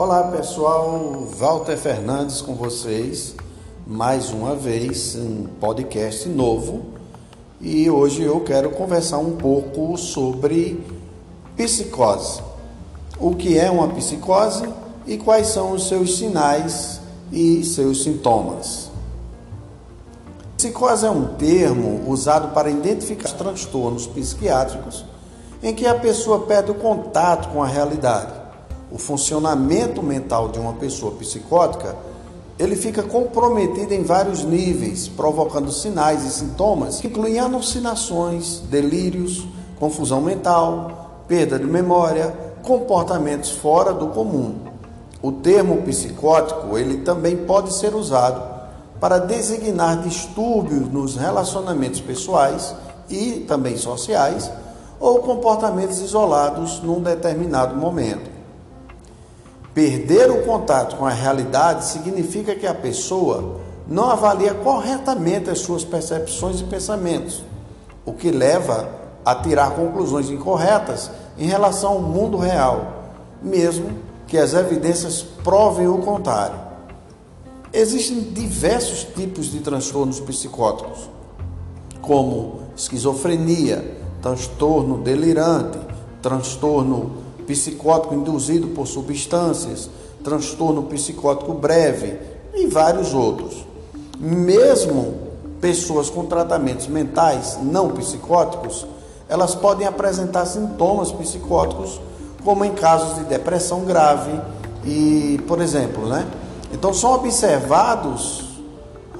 Olá pessoal, Walter Fernandes com vocês, mais uma vez um podcast novo e hoje eu quero conversar um pouco sobre psicose. O que é uma psicose e quais são os seus sinais e seus sintomas. Psicose é um termo usado para identificar transtornos psiquiátricos em que a pessoa perde o contato com a realidade. O funcionamento mental de uma pessoa psicótica, ele fica comprometido em vários níveis, provocando sinais e sintomas que incluem alucinações, delírios, confusão mental, perda de memória, comportamentos fora do comum. O termo psicótico, ele também pode ser usado para designar distúrbios nos relacionamentos pessoais e também sociais ou comportamentos isolados num determinado momento. Perder o contato com a realidade significa que a pessoa não avalia corretamente as suas percepções e pensamentos, o que leva a tirar conclusões incorretas em relação ao mundo real, mesmo que as evidências provem o contrário. Existem diversos tipos de transtornos psicóticos, como esquizofrenia, transtorno delirante, transtorno psicótico induzido por substâncias, transtorno psicótico breve e vários outros. Mesmo pessoas com tratamentos mentais não psicóticos, elas podem apresentar sintomas psicóticos, como em casos de depressão grave e, por exemplo, né? Então são observados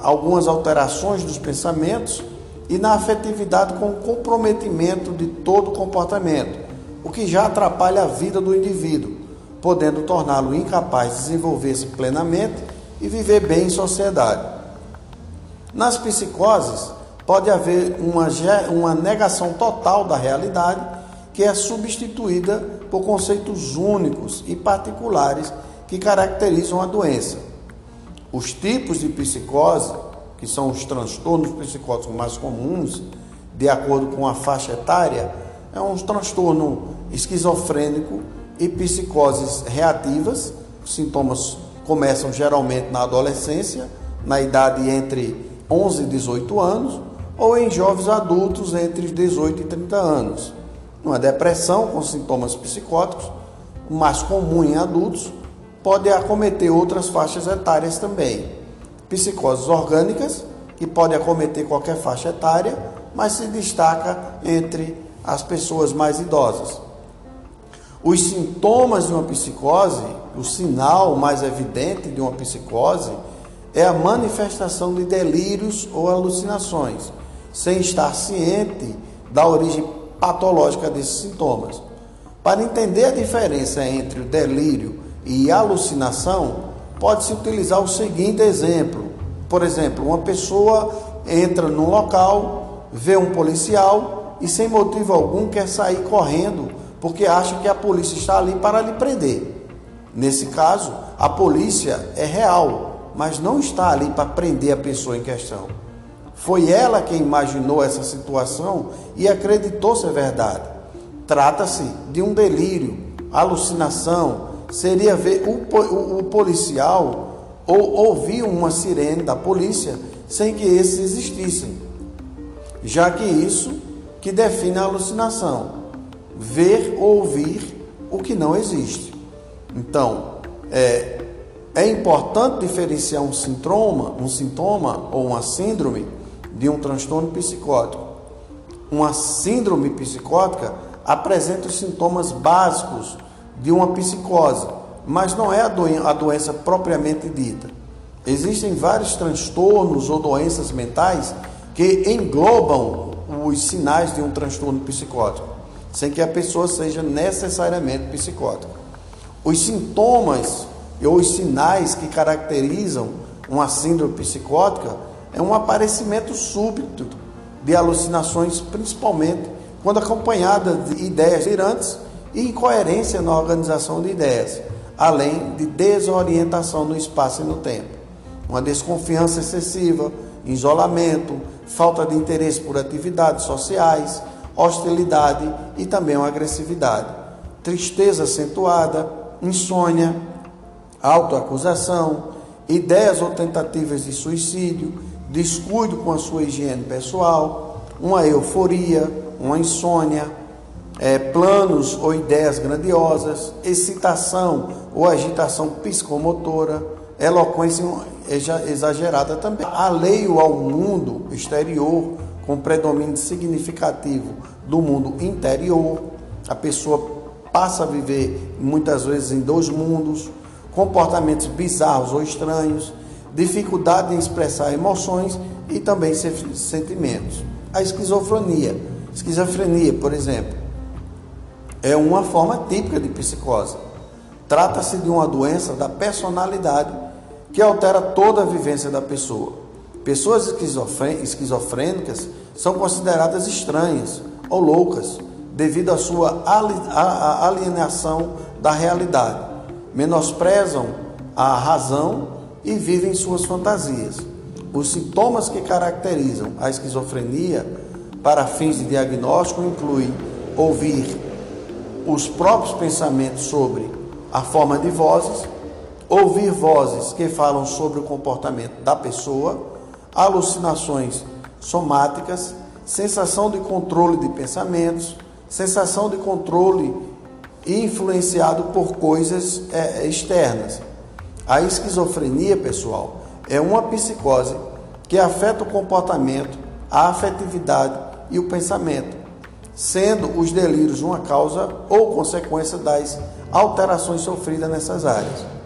algumas alterações dos pensamentos e na afetividade com comprometimento de todo o comportamento, o que já atrapalha a vida do indivíduo, podendo torná-lo incapaz de desenvolver-se plenamente e viver bem em sociedade. Nas psicoses, pode haver uma, uma negação total da realidade, que é substituída por conceitos únicos e particulares que caracterizam a doença. Os tipos de psicose que são os transtornos psicóticos mais comuns, de acordo com a faixa etária, é um transtorno esquizofrênico e psicoses reativas. Os sintomas começam geralmente na adolescência, na idade entre 11 e 18 anos, ou em jovens adultos entre 18 e 30 anos. Uma depressão com sintomas psicóticos, mais comum em adultos, pode acometer outras faixas etárias também psicoses orgânicas, que pode acometer qualquer faixa etária, mas se destaca entre as pessoas mais idosas. Os sintomas de uma psicose, o sinal mais evidente de uma psicose, é a manifestação de delírios ou alucinações, sem estar ciente da origem patológica desses sintomas. Para entender a diferença entre o delírio e alucinação, pode-se utilizar o seguinte exemplo. Por exemplo, uma pessoa entra num local, vê um policial e sem motivo algum quer sair correndo porque acha que a polícia está ali para lhe prender. Nesse caso, a polícia é real, mas não está ali para prender a pessoa em questão. Foi ela quem imaginou essa situação e acreditou ser verdade. Trata-se de um delírio, alucinação, seria ver o, o, o policial ou ouvir uma sirene da polícia sem que esses existissem, já que isso que define a alucinação, ver ou ouvir o que não existe. Então, é, é importante diferenciar um sintoma, um sintoma ou uma síndrome de um transtorno psicótico. Uma síndrome psicótica apresenta os sintomas básicos de uma psicose, mas não é a, a doença propriamente dita. Existem vários transtornos ou doenças mentais que englobam os sinais de um transtorno psicótico, sem que a pessoa seja necessariamente psicótica. Os sintomas ou os sinais que caracterizam uma síndrome psicótica é um aparecimento súbito de alucinações, principalmente quando acompanhada de ideias girantes e incoerência na organização de ideias, além de desorientação no espaço e no tempo. Uma desconfiança excessiva, isolamento, falta de interesse por atividades sociais, hostilidade e também uma agressividade, tristeza acentuada, insônia, autoacusação, ideias ou tentativas de suicídio, descuido com a sua higiene pessoal, uma euforia, uma insônia, é, planos ou ideias grandiosas, excitação ou agitação psicomotora, eloquência exagerada também. Alheio ao mundo exterior, com predomínio significativo do mundo interior, a pessoa passa a viver muitas vezes em dois mundos, comportamentos bizarros ou estranhos, dificuldade em expressar emoções e também sentimentos. A esquizofrenia, esquizofrenia, por exemplo, é uma forma típica de psicose. Trata-se de uma doença da personalidade que altera toda a vivência da pessoa. Pessoas esquizofrênicas são consideradas estranhas ou loucas devido à sua alienação da realidade. Menosprezam a razão e vivem suas fantasias. Os sintomas que caracterizam a esquizofrenia para fins de diagnóstico incluem ouvir os próprios pensamentos sobre a forma de vozes, ouvir vozes que falam sobre o comportamento da pessoa, alucinações somáticas, sensação de controle de pensamentos, sensação de controle influenciado por coisas é, externas. A esquizofrenia, pessoal, é uma psicose que afeta o comportamento, a afetividade e o pensamento, sendo os delírios uma causa ou consequência das alterações sofridas nessas áreas.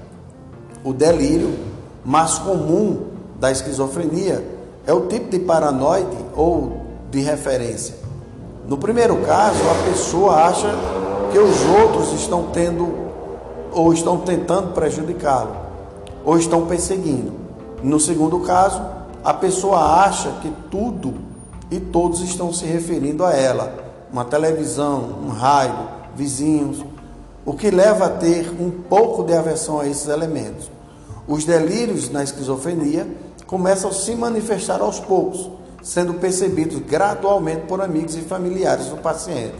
O delírio mais comum da esquizofrenia é o tipo de paranoide ou de referência, no primeiro caso, a pessoa acha que os outros estão tendo ou estão tentando prejudicá-lo, ou estão perseguindo. No segundo caso, a pessoa acha que tudo e todos estão se referindo a ela, uma televisão, um raio, vizinhos, o que leva a ter um pouco de aversão a esses elementos. Os delírios na esquizofrenia começam a se manifestar aos poucos sendo percebidos gradualmente por amigos e familiares do paciente.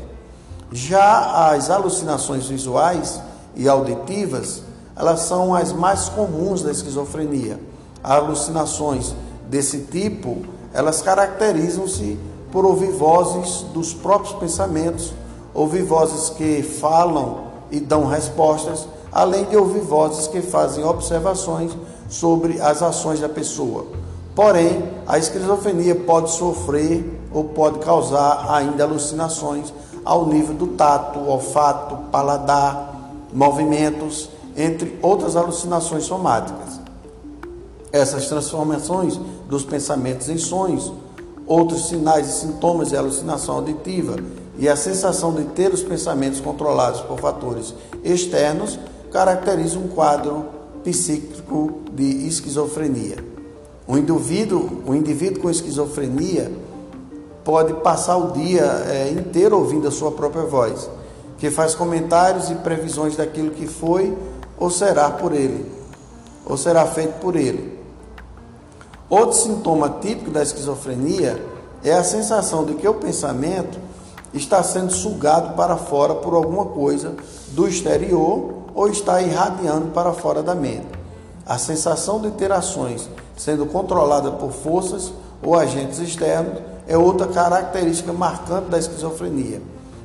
Já as alucinações visuais e auditivas, elas são as mais comuns da esquizofrenia. Alucinações desse tipo, elas caracterizam-se por ouvir vozes dos próprios pensamentos, ouvir vozes que falam e dão respostas, além de ouvir vozes que fazem observações sobre as ações da pessoa. Porém, a esquizofrenia pode sofrer ou pode causar ainda alucinações ao nível do tato, olfato, paladar, movimentos, entre outras alucinações somáticas. Essas transformações dos pensamentos em sonhos, outros sinais e sintomas de alucinação auditiva e a sensação de ter os pensamentos controlados por fatores externos caracterizam um quadro psíquico de esquizofrenia. O indivíduo, o indivíduo com esquizofrenia pode passar o dia é, inteiro ouvindo a sua própria voz, que faz comentários e previsões daquilo que foi ou será por ele, ou será feito por ele. Outro sintoma típico da esquizofrenia é a sensação de que o pensamento está sendo sugado para fora por alguma coisa do exterior ou está irradiando para fora da mente. A sensação de ter ações sendo controlada por forças ou agentes externos, é outra característica marcante da esquizofrenia.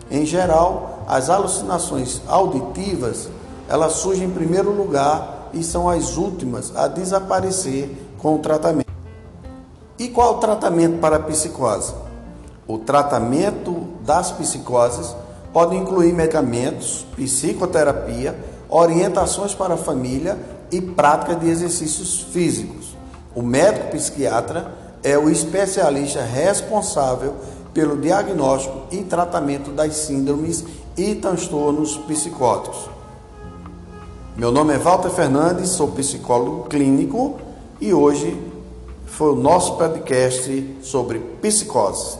Em geral, as alucinações auditivas, elas surgem em primeiro lugar e são as últimas a desaparecer com o tratamento. E qual o tratamento para a psicose? O tratamento das psicoses pode incluir medicamentos, psicoterapia, orientações para a família e prática de exercícios físicos. O médico psiquiatra é o especialista responsável pelo diagnóstico e tratamento das síndromes e transtornos psicóticos. Meu nome é Walter Fernandes, sou psicólogo clínico e hoje foi o nosso podcast sobre psicose.